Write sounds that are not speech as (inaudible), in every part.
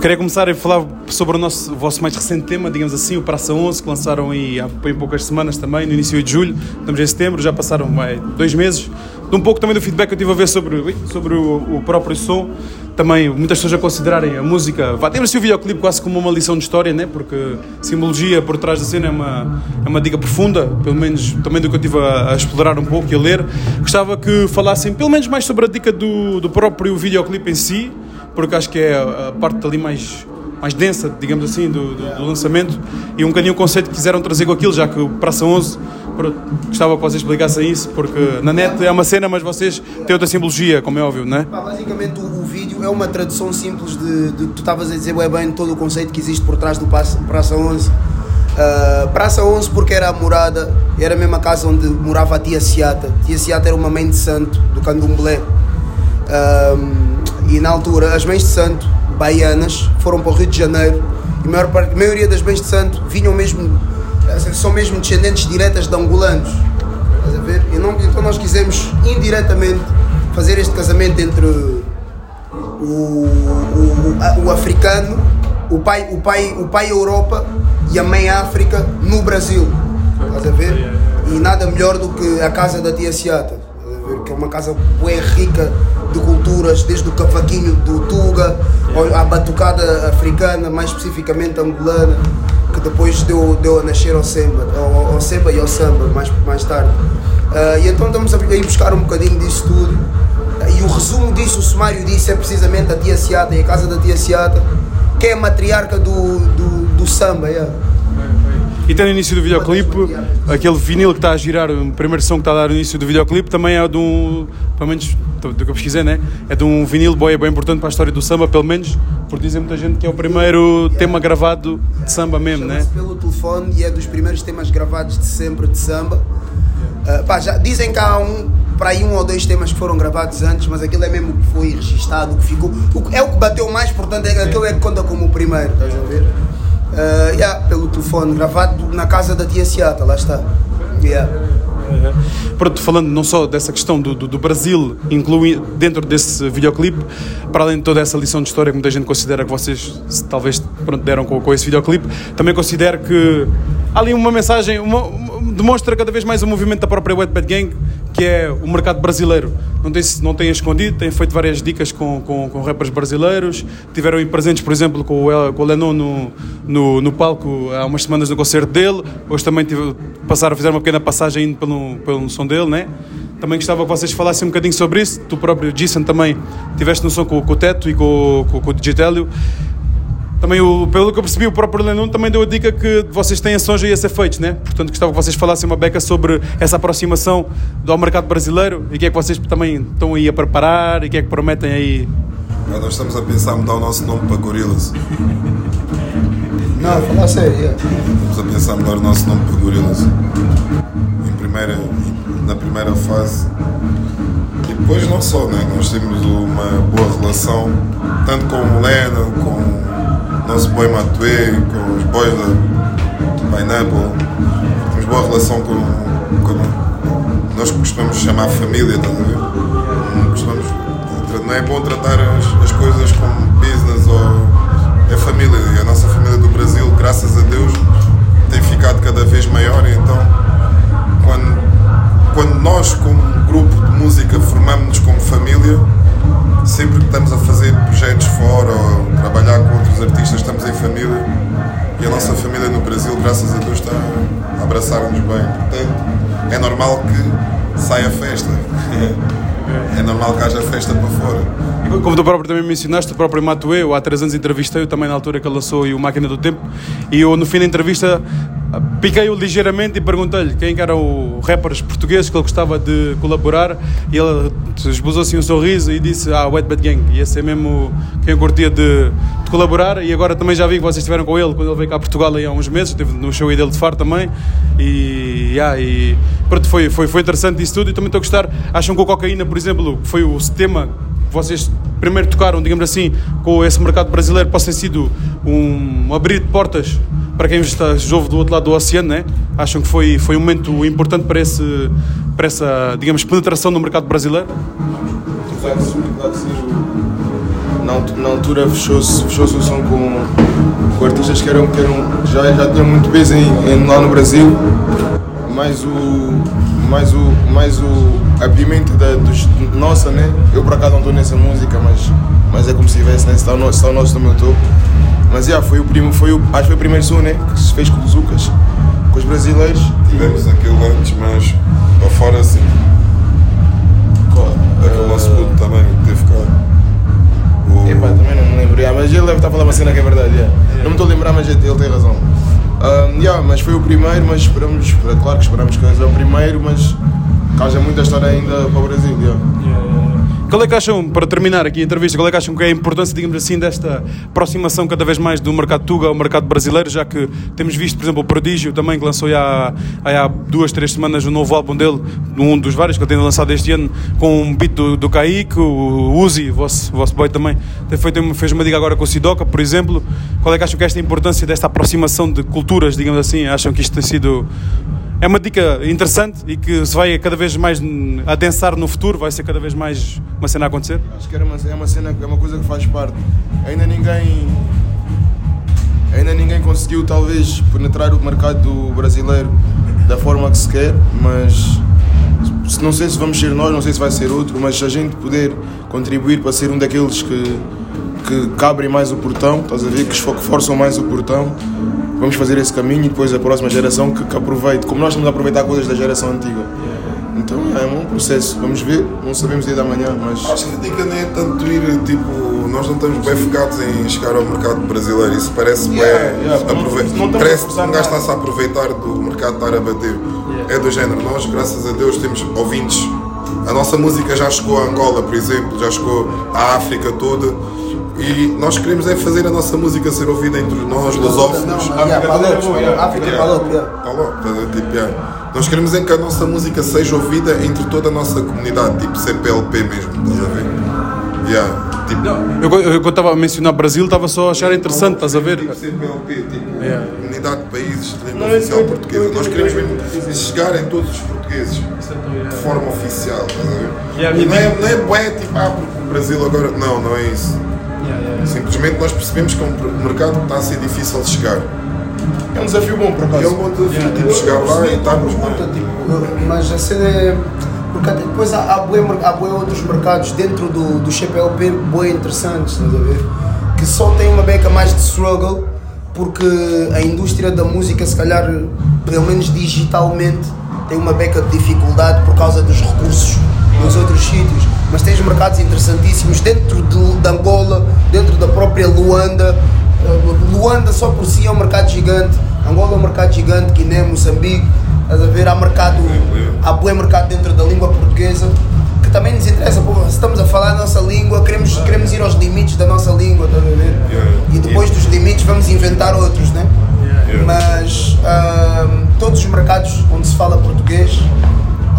Queria começar a falar sobre o, nosso, o vosso mais recente tema, digamos assim, o Praça 11, que lançaram aí há poucas semanas também, no início de julho. Estamos em setembro, já passaram vai, dois meses. De um pouco também do feedback que eu tive a ver sobre, sobre o, o próprio som. Também muitas pessoas a considerarem a música. Vá, temos o videoclipe quase como uma lição de história, né? porque simbologia por trás da cena é uma, é uma dica profunda, pelo menos também do que eu estive a, a explorar um pouco e a ler. Gostava que falassem pelo menos mais sobre a dica do, do próprio videoclipe em si porque acho que é a parte ali mais, mais densa, digamos assim, do, do, do lançamento e um bocadinho o conceito que quiseram trazer com aquilo, já que o Praça 11, gostava que vocês explicassem isso, porque na net é uma cena, mas vocês têm outra simbologia, como é óbvio, não é? basicamente o, vídeo é uma tradução simples de, de tu estavas a dizer bem, bem todo o conceito que existe por trás do Praça, Praça 11. Uh, ah, Praça 11 porque era a morada, era a mesma casa onde morava a tia Seata. Tia Seata era uma mãe de santo do candomblé. Uh, e na altura, as mães de santo baianas foram para o Rio de Janeiro e a, maior parte, a maioria das mães de santo vinham mesmo, são mesmo descendentes diretas de angolanos. Estás a ver? Não, então nós quisemos indiretamente fazer este casamento entre o, o, o, o africano, o pai, o, pai, o pai Europa e a mãe África no Brasil. Estás a ver? E nada melhor do que a casa da tia Seata, que é uma casa bem rica de culturas, desde o cavaquinho do Tuga, à batucada africana, mais especificamente angolana, que depois deu, deu a nascer ao Semba, ao, ao Semba e ao Samba, mais, mais tarde. Uh, e então estamos a ir buscar um bocadinho disso tudo. E o resumo disso, o sumário disso, é precisamente a Tia Seata e a casa da Tia Seata, que é a matriarca do, do, do samba. Yeah. E tem no início do videoclipe, aquele vinil que está a girar, a primeira som que está a dar no início do videoclipe, também é de um, pelo menos do que eu pesquisei, né? é de um vinil boy, bem importante para a história do samba, pelo menos, por dizer muita gente que é o primeiro yeah. tema gravado de samba mesmo, né? pelo telefone e é dos primeiros temas gravados de sempre de samba. Uh, pá, já dizem que há um, para aí um ou dois temas que foram gravados antes, mas aquilo é mesmo que foi registado, que ficou. é o que bateu mais, portanto, é, aquilo é que conta como o primeiro, estás a ver? Uh, yeah, pelo telefone, gravado na casa da tia Seata, lá está. Yeah. Pronto, falando não só dessa questão do, do, do, Brasil, inclui dentro desse videoclipe, para além de toda essa lição de história que muita gente considera que vocês talvez pronto, deram com, com esse videoclipe, também considero que há ali uma mensagem, uma, uma, demonstra cada vez mais o movimento da própria Wet Bad Gang que é o mercado brasileiro. Não tem, não tem escondido, tem feito várias dicas com, com, com rappers brasileiros. Tiveram aí presentes, por exemplo, com o, com o Lennon no, no, no, palco há umas semanas no concerto dele. Hoje também tive, passaram, fizeram uma pequena passagem indo pelo, pelo som dele, né? Também gostava que vocês falassem um bocadinho sobre isso. Tu próprio, Jason, também tiveste no som com, com o Teto e com, com, com o Digitélio. Também, o, pelo que eu percebi, o próprio Lennon também deu a dica que vocês têm ações aí a ser feitos, né? Portanto, gostava que vocês falassem uma beca sobre essa aproximação ao mercado brasileiro e o que é que vocês também estão aí a preparar e o que é que prometem aí. nós estamos a pensar em mudar o nosso nome para Gorillaz. Não, falar sério. Yeah. Estamos a pensar em mudar o nosso nome para Gorillaz. Em primeira, na primeira fase. E depois não só, né? Nós temos uma boa relação, tanto com o Lennon, com nosso boy Matuê, com os boys da Pineapple. Temos boa relação com, com nós costumamos chamar família, estás a ver? Costumamos, não é bom tratar as, as coisas como business ou é família. E a nossa família do Brasil, graças a Deus, tem ficado cada vez maior. Então, quando, quando nós, como grupo de música, formamos-nos como família, sempre que estamos a fazer projetos fora ou outros artistas, estamos em família e a nossa família no Brasil, graças a Deus, está a abraçar-nos bem. Portanto, é normal que saia festa. (laughs) É normal que haja festa para fora. Como tu próprio também mencionaste, o próprio Matuê, eu há três anos entrevistei-o também na altura que ele lançou o Máquina do Tempo, e eu no fim da entrevista piquei-o ligeiramente e perguntei-lhe quem eram os rappers portugueses que ele gostava de colaborar e ele esbozou assim um sorriso e disse ah, Wet Bad Gang, ia ser mesmo quem curtia de, colaborar e agora também já vi que vocês estiveram com ele quando ele veio cá a Portugal há uns meses, esteve no show dele de Faro também e, yeah, e pronto, foi, foi, foi interessante isso tudo e também estou a gostar, acham que o Cocaína por exemplo, foi o tema que vocês primeiro tocaram, digamos assim, com esse mercado brasileiro, possa ter sido um abrir de portas para quem está jovem do outro lado do oceano, né? Acham que foi, foi um momento importante para, esse, para essa, digamos, penetração no mercado brasileiro? Na, altu- na altura fechou-se fechou o som com, com artistas que, eram, que eram, já, já tinham muito peso em, em- lá no Brasil, mais o. mais o. mais o. a pimenta da, dos, nossa, né? Eu por acaso não estou nessa música, mas, mas é como se tivesse, né? Se está o nosso, está o nosso também eu estou. Mas yeah, foi o primo, foi o, acho que foi o primeiro som, né? Que se fez com os Zucas, com os brasileiros. Tivemos aquilo antes, mas para fora assim. Aquele nosso puto também que teve cá. Yeah, mas ele deve estar a falar uma cena que é verdade. yeah. Não me estou a lembrar, mas ele tem razão. Um, yeah, mas foi o primeiro, mas esperamos, claro que esperamos que seja o primeiro, mas haja muita história ainda para o Brasil. Qual é que acham, para terminar aqui a entrevista, qual é que acham que é a importância, digamos assim, desta aproximação cada vez mais do mercado Tuga ao mercado brasileiro, já que temos visto, por exemplo, o Prodígio também, que lançou há, há duas, três semanas o novo álbum dele, um dos vários que ele tem lançado este ano, com um beat do, do Kaique, o Uzi, vosso, vosso boy também, feito, fez uma diga agora com o Sidoca, por exemplo. Qual é que acham que é esta importância desta aproximação de culturas, digamos assim, acham que isto tem sido... É uma dica interessante e que se vai cada vez mais adensar no futuro, vai ser cada vez mais uma cena a acontecer. Acho que era uma, é uma cena, é uma coisa que faz parte. Ainda ninguém. Ainda ninguém conseguiu talvez penetrar o mercado brasileiro da forma que se quer, mas não sei se vamos ser nós, não sei se vai ser outro, mas a gente puder contribuir para ser um daqueles que, que, que abrem mais o portão, estás a ver, que forçam mais o portão, vamos fazer esse caminho e depois a próxima geração que, que aproveite, como nós estamos a aproveitar coisas da geração antiga. Então é um processo, vamos ver, não sabemos dia da manhã, mas. Acho que a dica nem é tanto ir, tipo, nós não estamos bem focados em chegar ao mercado brasileiro. Isso parece bem. Yeah, yeah, não- aprove- não a parece que um gajo está-se a aproveitar do mercado estar a bater. É do género. Nós, graças a Deus, temos ouvintes. A nossa música já chegou a Angola, por exemplo, já chegou à África toda. E nós queremos é fazer a nossa música ser ouvida entre nós, lusófonos. Não, África. Palop? Tipo, yeah. Nós queremos é que a nossa música seja ouvida entre toda a nossa comunidade, tipo CPLP mesmo, estás a ver? Yeah. Tipo, Eu, eu, eu quando estava a mencionar Brasil, estava só a achar interessante, estás a ver? Tipo CPLP, tipo Yeah. Comunidade de Países de Língua Não, Oficial eu- Portuguesa. eu- Nós eu- queremos eu- mesmo chegar em todos os portugueses de forma oficial, estás a ver? Yeah, e não é, não é bué, tipo, ah, porque o Brasil agora. Não, não é isso. Simplesmente nós percebemos que é um mercado que está a ser difícil de chegar. É um desafio bom, por E é acaso. um bom desafio, tipo, chegar lá e estarmos tipo, eu- mas a cena é. Porque depois há, há, bué, há bué outros mercados dentro do, do CPLP bué interessantes, estás a ver? Que só tem uma beca mais de struggle, porque a indústria da música, se calhar, pelo menos digitalmente, tem uma beca de dificuldade por causa dos recursos nos outros sítios. Mas tens mercados interessantíssimos dentro de, de Angola, dentro da própria Luanda. Uh, Luanda só por si é um mercado gigante, Angola é um mercado gigante, Guiné, Moçambique, estás a ver? Há mercado, há bom mercado dentro da língua portuguesa que também nos interessa, pô, se estamos a falar a nossa língua, queremos, queremos ir aos limites da nossa língua, estás a ver? E depois dos limites vamos inventar outros, né? Mas ahm, todos os mercados onde se fala português,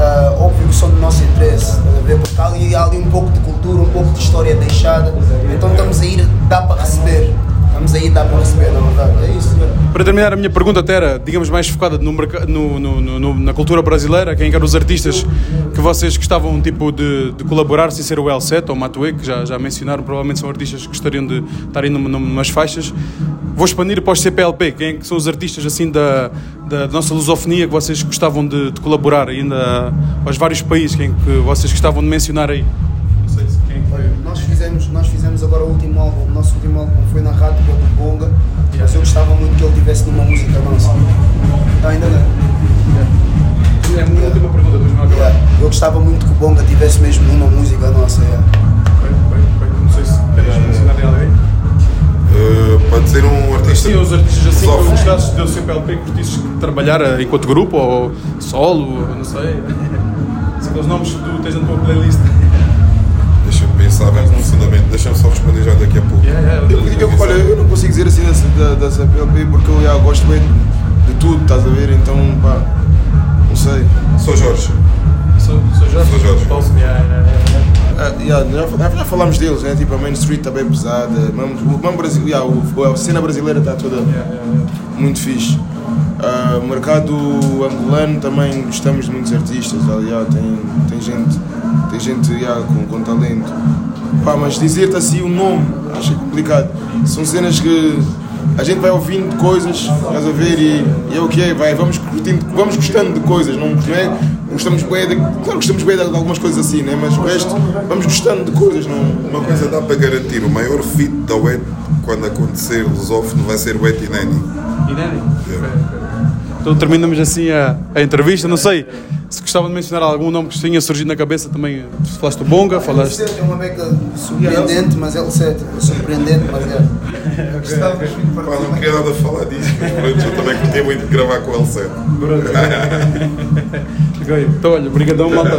ah, óbvio que são do nosso interesse, ver? Porque há ali, há ali um pouco de cultura, um pouco de história deixada, então estamos a ir, dá para receber. Estamos aí, dá para receber, na verdade. É isso. Para terminar, a minha pergunta até era, digamos, mais focada no no- no- no- no- na cultura brasileira, quem eram os artistas que vocês gostavam tipo, de, de colaborar, sem ser o El7 ou o Matuê, que já, já mencionaram, provavelmente são artistas que gostariam de estarem num- num- numas faixas. Vou expandir para os CPLP, quem é que são os artistas assim da, da nossa lusofonia que vocês gostavam de, de colaborar ainda aos vários países, quem que vocês gostavam de mencionar aí? Não sei se quem foi. Nós fizemos, nós fizemos agora o último álbum, o nosso último álbum tivesse numa música nossa. Não, ainda não. É a minha última pergunta, depois não Yeah. Eu gostava muito que o Bonga tivesse mesmo numa música nossa. yeah. Não sei se queres mencionar alguém. Uh, pode ser um artista. Sim, os artistas assim que lusófono. gostasses do CPLP que curtisses trabalhar eh, enquanto grupo ou solo, não sei. São aqueles nomes que tu tens na tua playlist. Deixa-me pensar bem profundamente. Deixa-me só responder já daqui a pouco. Eu, eu, olha, eu não consigo dizer assim da, da, CPLP porque eu já gosto bem de tudo, estás a ver? Então, pá, não sei. Sou Jorge. Sou, sou Jorge. Sou Jorge. Paulo, yeah, yeah, yeah. Ah, yeah, já, já falámos deles, né? Tipo, a Main Street está bem pesada. Mesmo, mesmo Brasil, yeah, o- a cena brasileira está toda muito fixe. Ah, o mercado angolano também gostamos de muitos artistas. ah, yeah, tem, tem gente, tem gente yeah, com, com talento. Pá, mas dizer-te assim o nome, acho complicado. São cenas que a gente vai ouvindo coisas, estás a ver, e, e é o que é, vai, vamos, curtindo, vamos gostando de coisas, não, não é? Gostamos bem de, claro, gostamos bem de algumas coisas assim, né? mas o resto, vamos gostando de coisas, não. Uma coisa dá para garantir, o maior fit da wet quando acontecer lusófono vai ser wet e Nani. E Nani? Então terminamos assim a, a entrevista. Não sei se gostava de mencionar algum nome que tenha surgido na cabeça também. Falaste do Bonga, falaste. É uma beca surpreendente, mas é o 7. É surpreendente, mas é. Gostava de Pá, não queria nada falar disso, mas pronto, eu também curti muito de gravar com o L7. (laughs) Então, olha, obrigadão, malta.